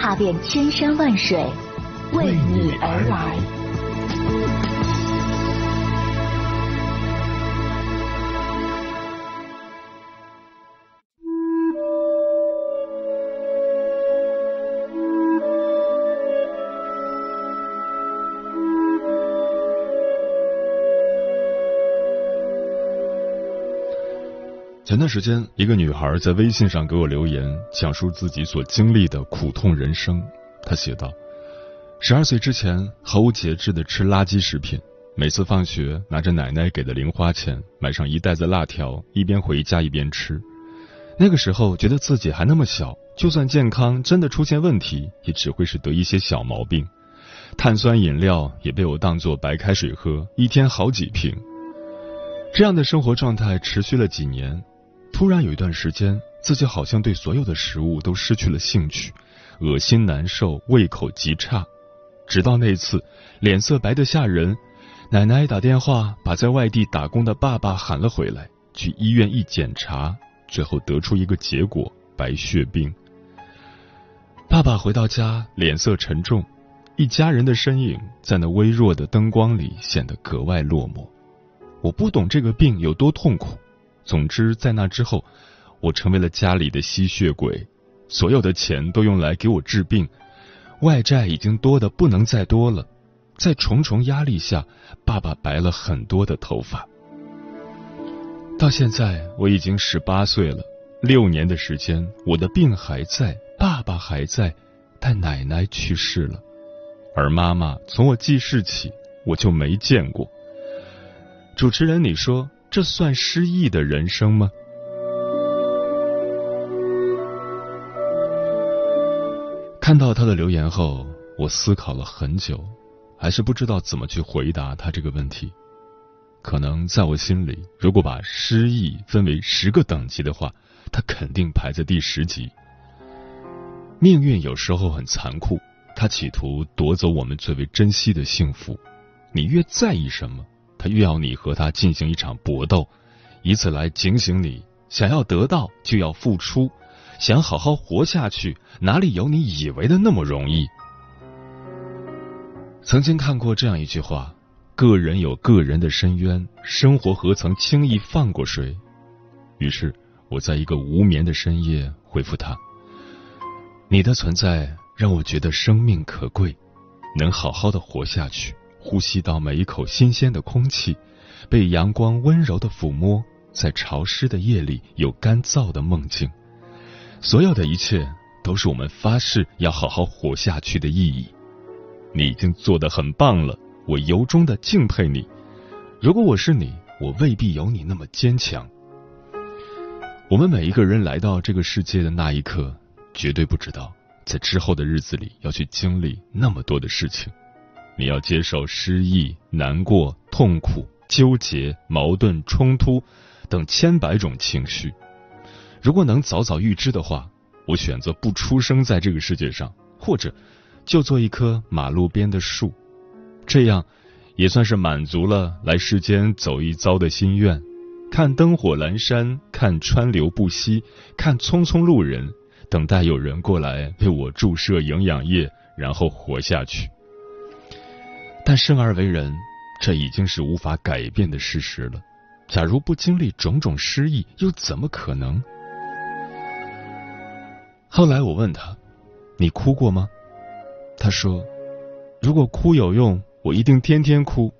踏遍千山万水，为你而来。前段时间，一个女孩在微信上给我留言，讲述自己所经历的苦痛人生。她写道：“十二岁之前，毫无节制的吃垃圾食品，每次放学拿着奶奶给的零花钱，买上一袋子辣条，一边回家一边吃。那个时候，觉得自己还那么小，就算健康真的出现问题，也只会是得一些小毛病。碳酸饮料也被我当作白开水喝，一天好几瓶。这样的生活状态持续了几年。”突然有一段时间，自己好像对所有的食物都失去了兴趣，恶心难受，胃口极差。直到那次脸色白得吓人，奶奶打电话把在外地打工的爸爸喊了回来，去医院一检查，最后得出一个结果：白血病。爸爸回到家，脸色沉重，一家人的身影在那微弱的灯光里显得格外落寞。我不懂这个病有多痛苦。总之，在那之后，我成为了家里的吸血鬼，所有的钱都用来给我治病，外债已经多的不能再多了。在重重压力下，爸爸白了很多的头发。到现在，我已经十八岁了，六年的时间，我的病还在，爸爸还在，但奶奶去世了，而妈妈从我记事起我就没见过。主持人，你说？这算失意的人生吗？看到他的留言后，我思考了很久，还是不知道怎么去回答他这个问题。可能在我心里，如果把失意分为十个等级的话，他肯定排在第十级。命运有时候很残酷，他企图夺走我们最为珍惜的幸福。你越在意什么？他越要你和他进行一场搏斗，以此来警醒你：想要得到就要付出，想好好活下去，哪里有你以为的那么容易？曾经看过这样一句话：个人有个人的深渊，生活何曾轻易放过谁？于是我在一个无眠的深夜回复他：你的存在让我觉得生命可贵，能好好的活下去。呼吸到每一口新鲜的空气，被阳光温柔的抚摸，在潮湿的夜里有干燥的梦境。所有的一切都是我们发誓要好好活下去的意义。你已经做得很棒了，我由衷的敬佩你。如果我是你，我未必有你那么坚强。我们每一个人来到这个世界的那一刻，绝对不知道在之后的日子里要去经历那么多的事情。你要接受失意、难过、痛苦、纠结、矛盾、冲突等千百种情绪。如果能早早预知的话，我选择不出生在这个世界上，或者就做一棵马路边的树，这样也算是满足了来世间走一遭的心愿。看灯火阑珊，看川流不息，看匆匆路人，等待有人过来为我注射营养液，然后活下去。但生而为人，这已经是无法改变的事实了。假如不经历种种失意，又怎么可能？后来我问他：“你哭过吗？”他说：“如果哭有用，我一定天天哭。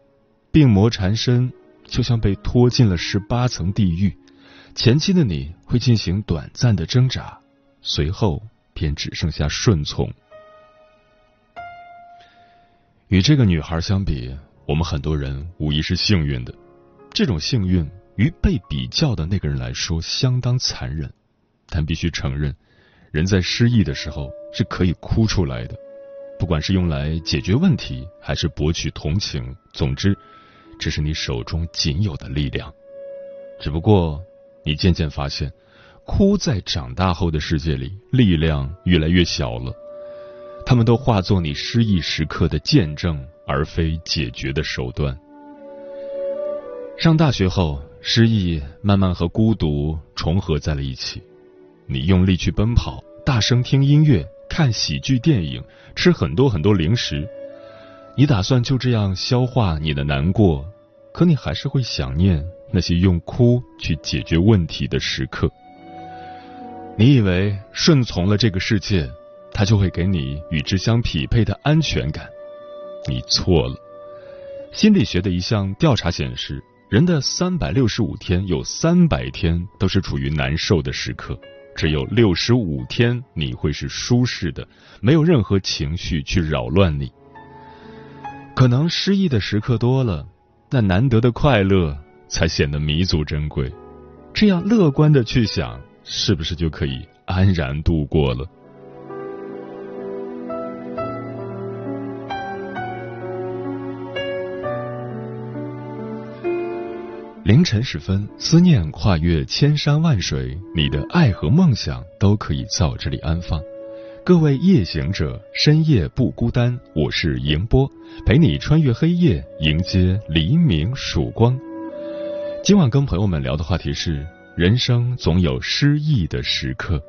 病魔缠身，就像被拖进了十八层地狱。前期的你会进行短暂的挣扎，随后便只剩下顺从。”与这个女孩相比，我们很多人无疑是幸运的。这种幸运于被比较的那个人来说相当残忍，但必须承认，人在失意的时候是可以哭出来的，不管是用来解决问题，还是博取同情，总之，这是你手中仅有的力量。只不过，你渐渐发现，哭在长大后的世界里，力量越来越小了。他们都化作你失意时刻的见证，而非解决的手段。上大学后，失意慢慢和孤独重合在了一起。你用力去奔跑，大声听音乐，看喜剧电影，吃很多很多零食。你打算就这样消化你的难过，可你还是会想念那些用哭去解决问题的时刻。你以为顺从了这个世界，它就会给你与之相匹配的安全感，你错了。心理学的一项调查显示，人的三百六十五天有三百天都是处于难受的时刻。只有六十五天你会是舒适的，没有任何情绪去扰乱你。可能失意的时刻多了，那难得的快乐才显得弥足珍贵。这样乐观的去想，是不是就可以安然度过了？凌晨时分，思念跨越千山万水，你的爱和梦想都可以在这里安放。各位夜行者，深夜不孤单，我是迎波，陪你穿越黑夜，迎接黎明曙光。今晚跟朋友们聊的话题是：人生总有失意的时刻，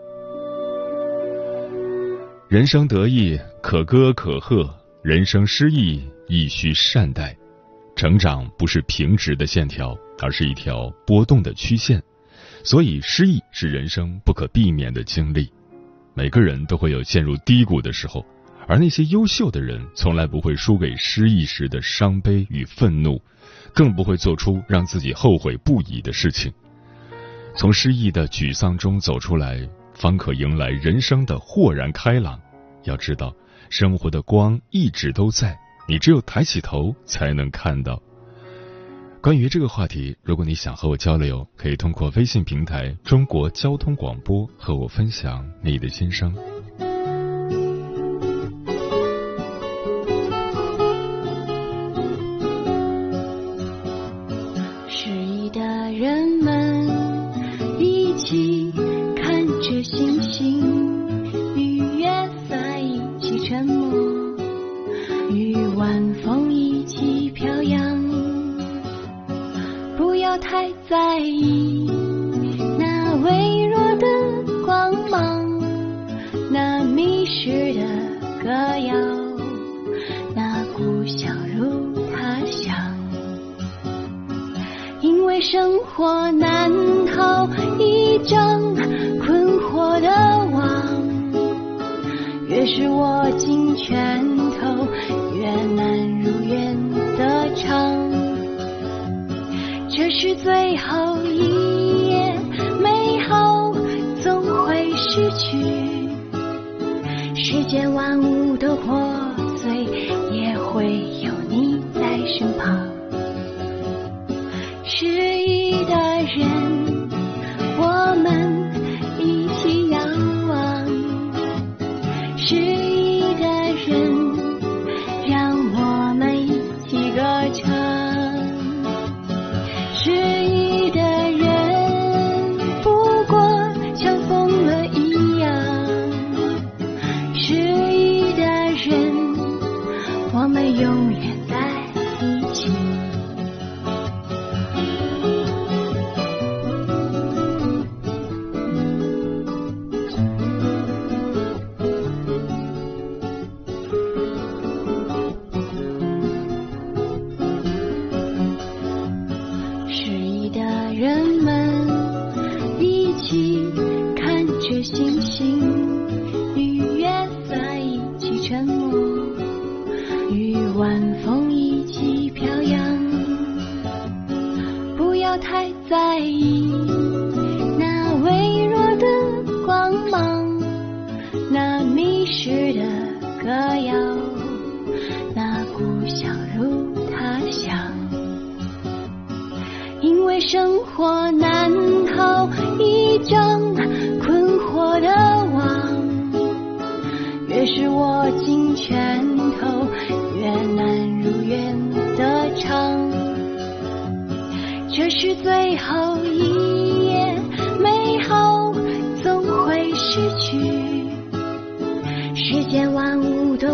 人生得意可歌可贺，人生失意亦需善待。成长不是平直的线条。而是一条波动的曲线，所以失意是人生不可避免的经历。每个人都会有陷入低谷的时候，而那些优秀的人从来不会输给失意时的伤悲与愤怒，更不会做出让自己后悔不已的事情。从失意的沮丧中走出来，方可迎来人生的豁然开朗。要知道，生活的光一直都在，你只有抬起头才能看到。关于这个话题，如果你想和我交流，可以通过微信平台“中国交通广播”和我分享你的心声。在意那微弱的光芒那迷失的歌谣那故乡如他乡因为生活难逃一张困惑的网越是握紧拳头越难如愿是最后一眼，美好总会失去，世间万物都破碎，也会有你在身旁。是一。在意那微弱的光芒，那迷失的歌谣，那故乡如他乡。因为生活难逃一张困惑的网，越是握紧拳头，越难如愿。这是最后一页，美好总会失去。世间万物的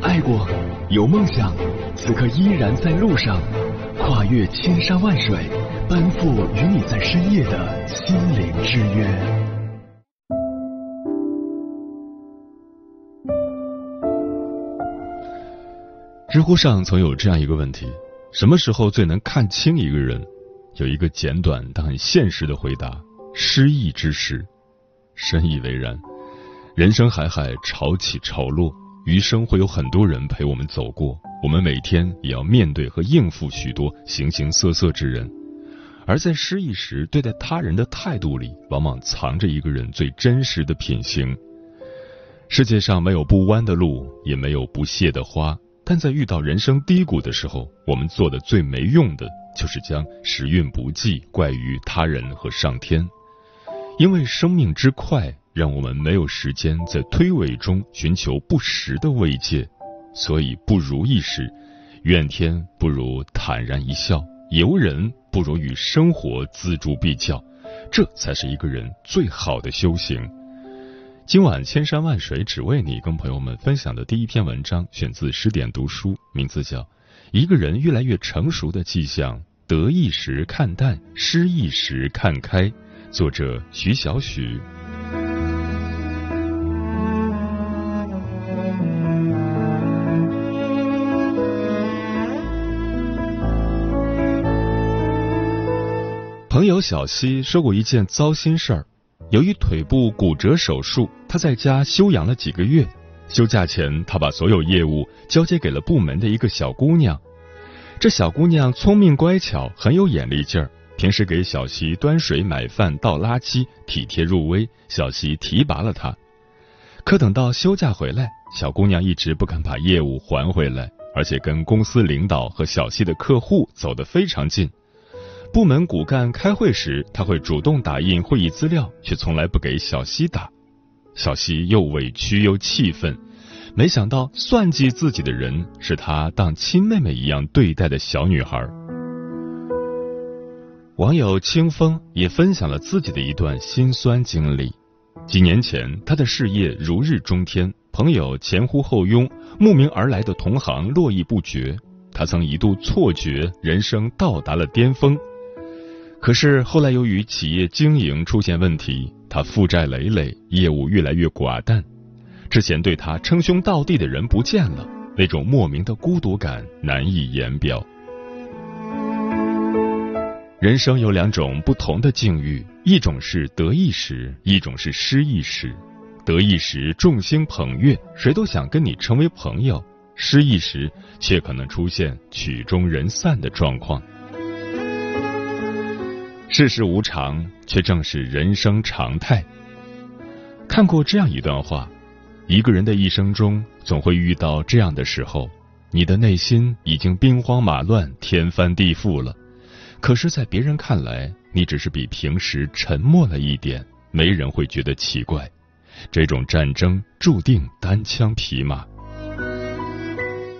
爱过，有梦想，此刻依然在路上，跨越千山万水，奔赴与你在深夜的心灵之约。知乎上曾有这样一个问题：什么时候最能看清一个人？有一个简短但很现实的回答：失意之时。深以为然。人生海海，潮起潮落，余生会有很多人陪我们走过，我们每天也要面对和应付许多形形色色之人。而在失意时，对待他人的态度里，往往藏着一个人最真实的品行。世界上没有不弯的路，也没有不谢的花。但在遇到人生低谷的时候，我们做的最没用的，就是将时运不济怪于他人和上天。因为生命之快，让我们没有时间在推诿中寻求不实的慰藉，所以不如意时，怨天不如坦然一笑，尤人不如与生活锱铢必较，这才是一个人最好的修行。今晚千山万水只为你，跟朋友们分享的第一篇文章选自十点读书，名字叫《一个人越来越成熟的迹象》，得意时看淡，失意时看开。作者徐小许。友小西说过一件糟心事儿，由于腿部骨折手术，他在家休养了几个月。休假前，他把所有业务交接给了部门的一个小姑娘。这小姑娘聪明乖巧，很有眼力劲儿。平时给小西端水、买饭、倒垃圾，体贴入微。小西提拔了她。可等到休假回来，小姑娘一直不肯把业务还回来，而且跟公司领导和小西的客户走得非常近。部门骨干开会时，他会主动打印会议资料，却从来不给小西打。小西又委屈又气愤，没想到算计自己的人是他当亲妹妹一样对待的小女孩。网友清风也分享了自己的一段辛酸经历。几年前，他的事业如日中天，朋友前呼后拥，慕名而来的同行络绎不绝。他曾一度错觉人生到达了巅峰，可是后来由于企业经营出现问题，他负债累累，业务越来越寡淡。之前对他称兄道弟的人不见了，那种莫名的孤独感难以言表。人生有两种不同的境遇，一种是得意时，一种是失意时。得意时众星捧月，谁都想跟你成为朋友；失意时却可能出现曲终人散的状况。世事无常，却正是人生常态。看过这样一段话：一个人的一生中，总会遇到这样的时候，你的内心已经兵荒马乱、天翻地覆了。可是，在别人看来，你只是比平时沉默了一点，没人会觉得奇怪。这种战争注定单枪匹马。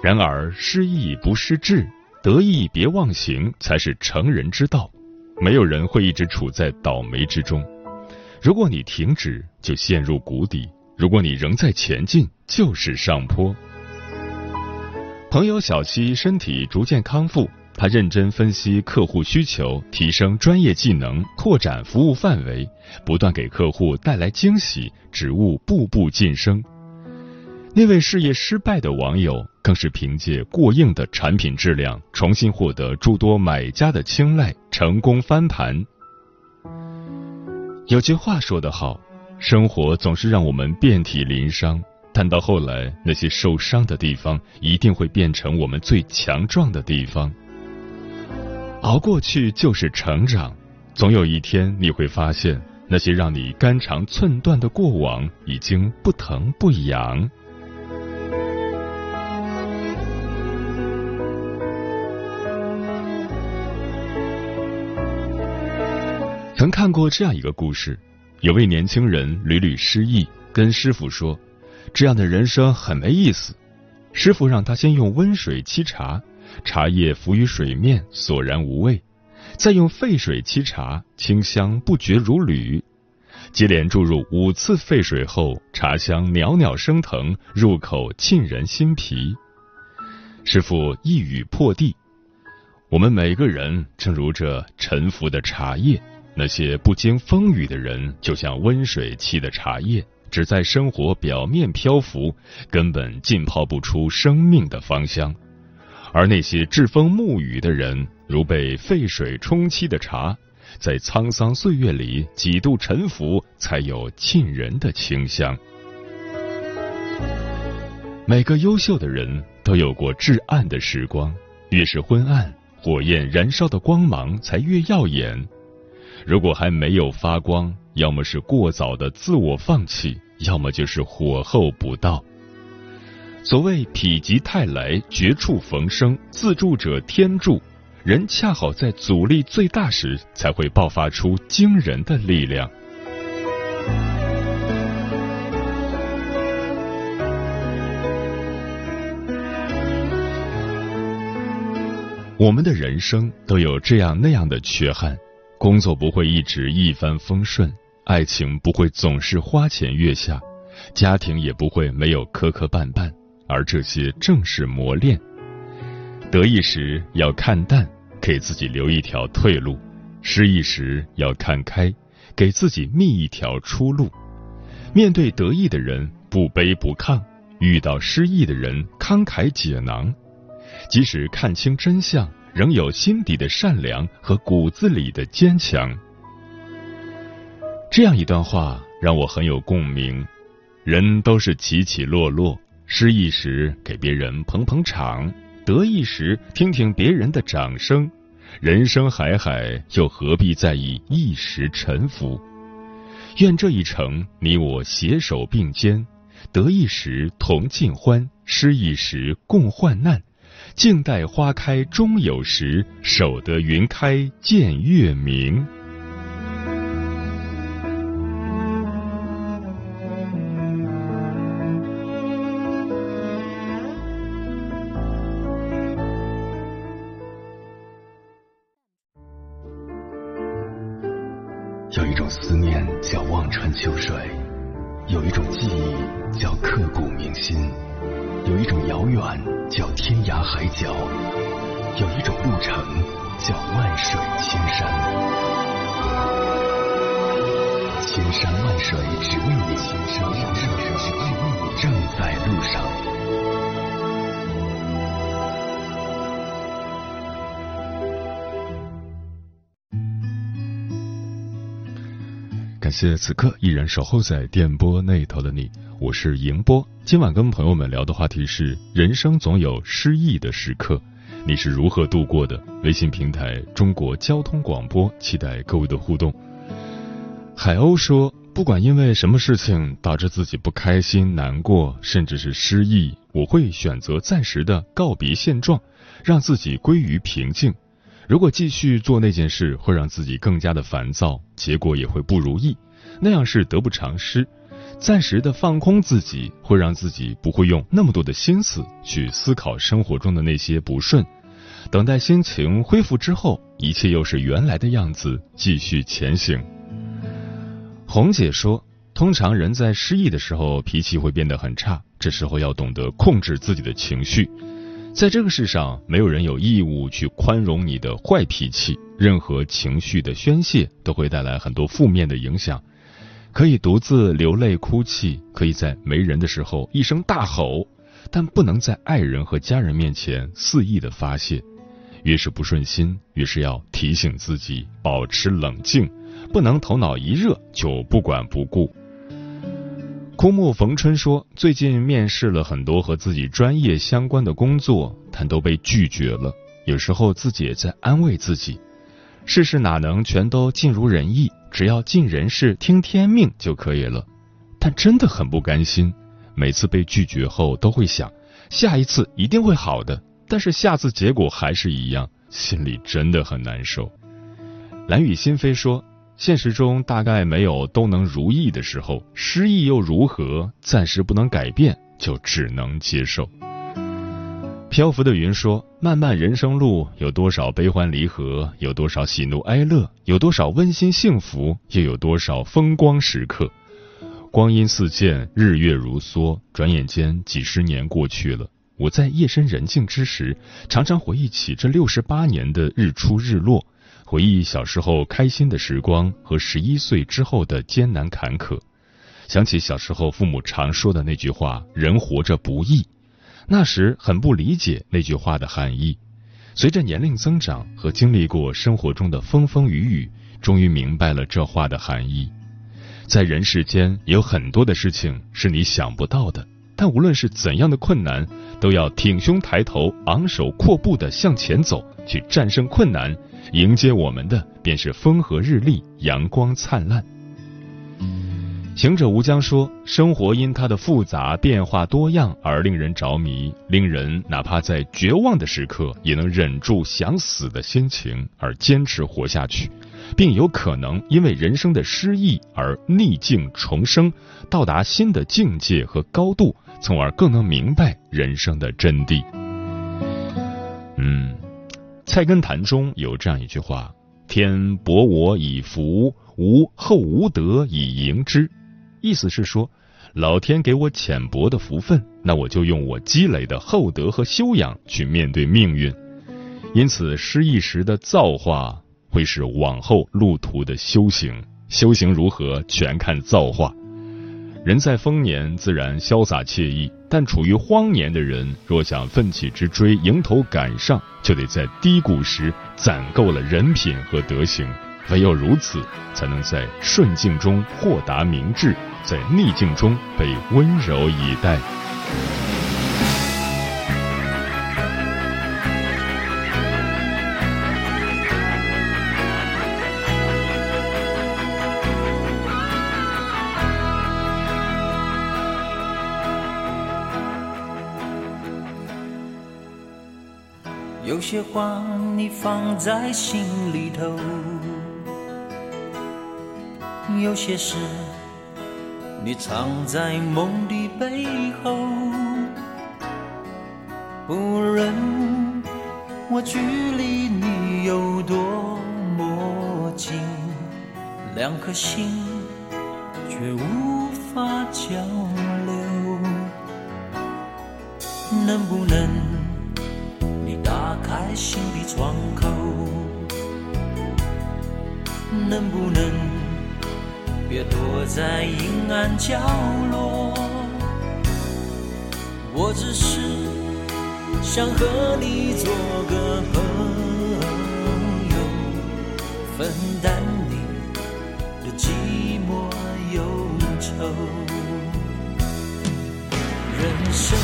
然而，失意不失志，得意别忘形，才是成人之道。没有人会一直处在倒霉之中。如果你停止，就陷入谷底；如果你仍在前进，就是上坡。朋友小七身体逐渐康复。他认真分析客户需求，提升专业技能，扩展服务范围，不断给客户带来惊喜，职务步步晋升。那位事业失败的网友更是凭借过硬的产品质量，重新获得诸多买家的青睐，成功翻盘。有句话说得好，生活总是让我们遍体鳞伤，但到后来，那些受伤的地方一定会变成我们最强壮的地方。熬过去就是成长，总有一天你会发现，那些让你肝肠寸断的过往已经不疼不痒。曾看过这样一个故事：有位年轻人屡屡失意，跟师傅说：“这样的人生很没意思。”师傅让他先用温水沏茶。茶叶浮于水面，索然无味；再用沸水沏茶，清香不绝如缕。接连注入五次沸水后，茶香袅袅升腾，入口沁人心脾。师傅一语破地：我们每个人正如这沉浮的茶叶，那些不经风雨的人，就像温水沏的茶叶，只在生活表面漂浮，根本浸泡不出生命的芳香。而那些栉风沐雨的人，如被沸水冲沏的茶，在沧桑岁月里几度沉浮，才有沁人的清香。每个优秀的人都有过至暗的时光，越是昏暗，火焰燃烧的光芒才越耀眼。如果还没有发光，要么是过早的自我放弃，要么就是火候不到。所谓“否极泰来，绝处逢生”，自助者天助。人恰好在阻力最大时，才会爆发出惊人的力量。我们的人生都有这样那样的缺憾：工作不会一直一帆风顺，爱情不会总是花前月下，家庭也不会没有磕磕绊绊。而这些正是磨练。得意时要看淡，给自己留一条退路；失意时要看开，给自己觅一条出路。面对得意的人不卑不亢，遇到失意的人慷慨解囊。即使看清真相，仍有心底的善良和骨子里的坚强。这样一段话让我很有共鸣：人都是起起落落。失意时给别人捧捧场，得意时听听别人的掌声。人生海海，又何必在意一时沉浮？愿这一程，你我携手并肩，得意时同尽欢，失意时共患难。静待花开终有时，守得云开见月明。有一种思念叫望穿秋水，有一种记忆叫刻骨铭心，有一种遥远叫天涯海角有一种路程叫万水千山。千山万水只为你千山万水只为你正在路上。感谢此刻依然守候在电波那头的你。我是迎波。今晚跟朋友们聊的话题是：人生总有失意的时刻，你是如何度过的？微信平台中国交通广播，期待各位的互动。海鸥说：“不管因为什么事情导致自己不开心、难过，甚至是失意，我会选择暂时的告别现状，让自己归于平静。如果继续做那件事，会让自己更加的烦躁，结果也会不如意，那样是得不偿失。暂时的放空自己，会让自己不会用那么多的心思去思考生活中的那些不顺。等待心情恢复之后，一切又是原来的样子，继续前行。”红姐说：“通常人在失意的时候，脾气会变得很差，这时候要懂得控制自己的情绪。在这个世上，没有人有义务去宽容你的坏脾气。任何情绪的宣泄都会带来很多负面的影响。可以独自流泪哭泣，可以在没人的时候一声大吼，但不能在爱人和家人面前肆意的发泄。越是不顺心，越是要提醒自己保持冷静。”不能头脑一热就不管不顾。枯木逢春说，最近面试了很多和自己专业相关的工作，但都被拒绝了。有时候自己也在安慰自己，世事哪能全都尽如人意？只要尽人事，听天命就可以了。但真的很不甘心，每次被拒绝后都会想，下一次一定会好的。但是下次结果还是一样，心里真的很难受。蓝雨心飞说。现实中大概没有都能如意的时候，失意又如何？暂时不能改变，就只能接受。漂浮的云说：“漫漫人生路，有多少悲欢离合？有多少喜怒哀乐？有多少温馨幸福？又有多少风光时刻？光阴似箭，日月如梭，转眼间几十年过去了。我在夜深人静之时，常常回忆起这六十八年的日出日落。”回忆小时候开心的时光和十一岁之后的艰难坎坷，想起小时候父母常说的那句话“人活着不易”，那时很不理解那句话的含义。随着年龄增长和经历过生活中的风风雨雨，终于明白了这话的含义。在人世间有很多的事情是你想不到的，但无论是怎样的困难，都要挺胸抬头、昂首阔步的向前走，去战胜困难。迎接我们的便是风和日丽、阳光灿烂。行者无疆说：“生活因它的复杂、变化多样而令人着迷，令人哪怕在绝望的时刻也能忍住想死的心情而坚持活下去，并有可能因为人生的失意而逆境重生，到达新的境界和高度，从而更能明白人生的真谛。”嗯。菜根谭中有这样一句话：“天薄我以福，吾厚无德以迎之。”意思是说，老天给我浅薄的福分，那我就用我积累的厚德和修养去面对命运。因此，失意时的造化会是往后路途的修行，修行如何，全看造化。人在丰年自然潇洒惬意，但处于荒年的人，若想奋起直追、迎头赶上，就得在低谷时攒够了人品和德行。唯有如此，才能在顺境中豁达明智，在逆境中被温柔以待。有些话你放在心里头，有些事你藏在梦的背后。不论我距离你有多么近，两颗心却无法交流，能不能你打？开心的窗口，能不能别躲在阴暗角落？我只是想和你做个朋友，分担你的寂寞忧。愁。人生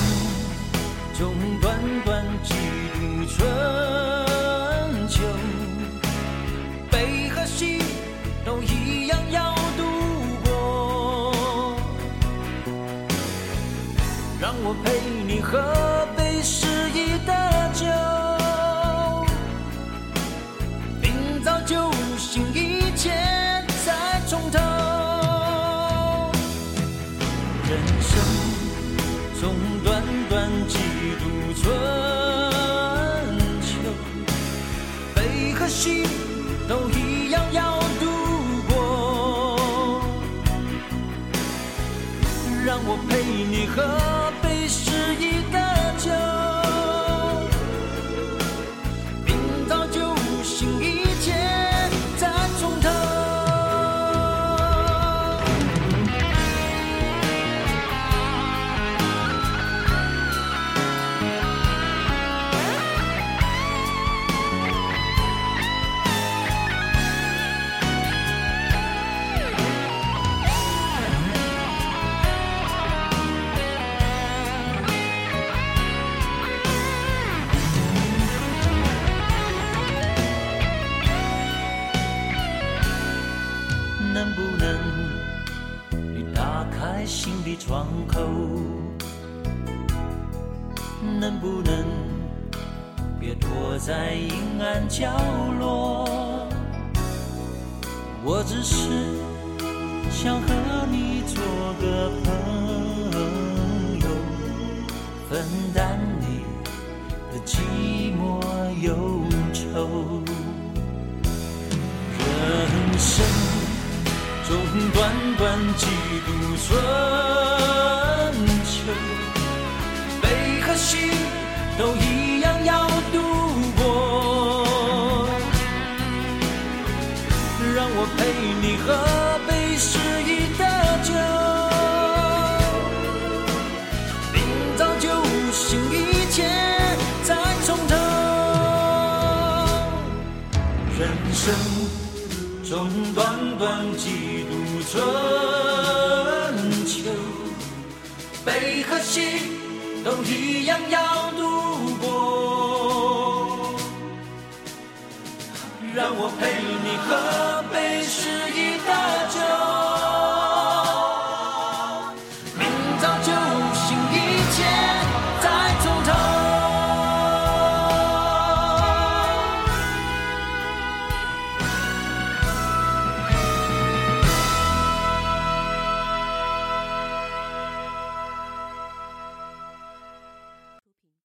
我陪你喝杯失意的酒，明早酒醒，一切再从头。人生中短短几度春秋，悲和喜口？能不能别躲在阴暗角落？我只是想和你做个朋友，分担你的寂寞忧愁。人生总短短几度春生中短短几度春秋，悲和喜都一样要度过。让我陪你喝杯诗意的酒。